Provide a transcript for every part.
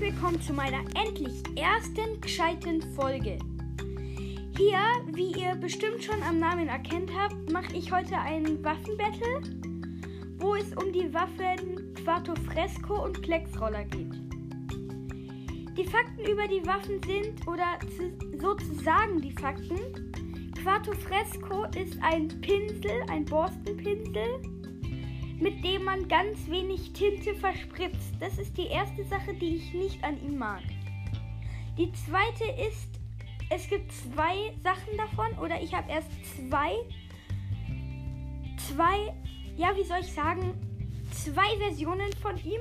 willkommen zu meiner endlich ersten gescheiten Folge. Hier, wie ihr bestimmt schon am Namen erkennt habt, mache ich heute ein Waffenbattle, wo es um die Waffen Quattro Fresco und Plexroller geht. Die Fakten über die Waffen sind, oder sozusagen die Fakten, Quattro Fresco ist ein Pinsel, ein Borstenpinsel, mit dem man ganz wenig Tinte verspritzt. Das ist die erste Sache, die ich nicht an ihm mag. Die zweite ist, es gibt zwei Sachen davon oder ich habe erst zwei, zwei, ja, wie soll ich sagen, zwei Versionen von ihm.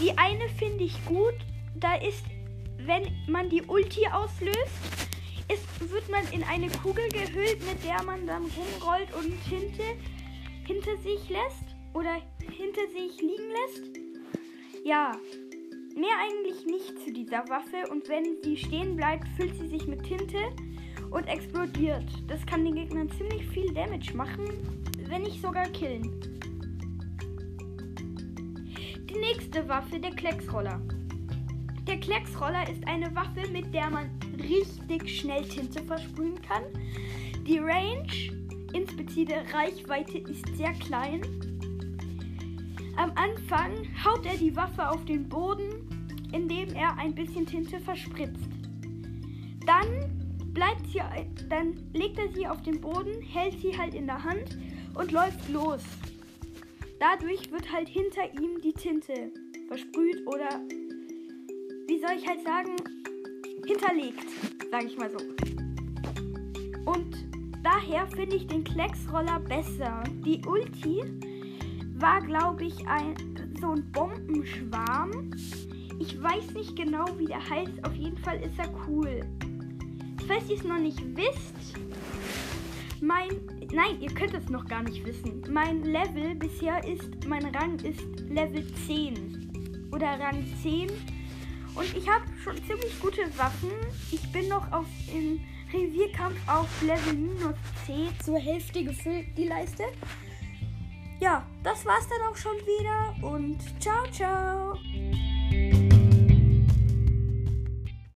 Die eine finde ich gut, da ist, wenn man die Ulti auslöst, ist, wird man in eine Kugel gehüllt, mit der man dann rumrollt und Tinte hinter sich lässt oder hinter sich liegen lässt. Ja, mehr eigentlich nicht zu dieser Waffe und wenn sie stehen bleibt, füllt sie sich mit Tinte und explodiert. Das kann den Gegnern ziemlich viel Damage machen, wenn nicht sogar killen. Die nächste Waffe, der Klecksroller. Der Klecksroller ist eine Waffe, mit der man richtig schnell Tinte versprühen kann. Die Range, insbezüglich Reichweite, ist sehr klein am Anfang haut er die Waffe auf den Boden, indem er ein bisschen Tinte verspritzt. Dann bleibt sie, dann legt er sie auf den Boden, hält sie halt in der Hand und läuft los. Dadurch wird halt hinter ihm die Tinte versprüht oder wie soll ich halt sagen, hinterlegt, sage ich mal so. Und daher finde ich den Klecksroller besser. Die Ulti war, glaube ich, ein, so ein Bombenschwarm. Ich weiß nicht genau, wie der heißt. Auf jeden Fall ist er cool. Falls ihr es noch nicht wisst, mein. Nein, ihr könnt es noch gar nicht wissen. Mein Level bisher ist. Mein Rang ist Level 10. Oder Rang 10. Und ich habe schon ziemlich gute Waffen. Ich bin noch auf im Revierkampf auf Level minus C zur Hälfte gefüllt, die Leiste ja, das war's dann auch schon wieder und ciao, ciao.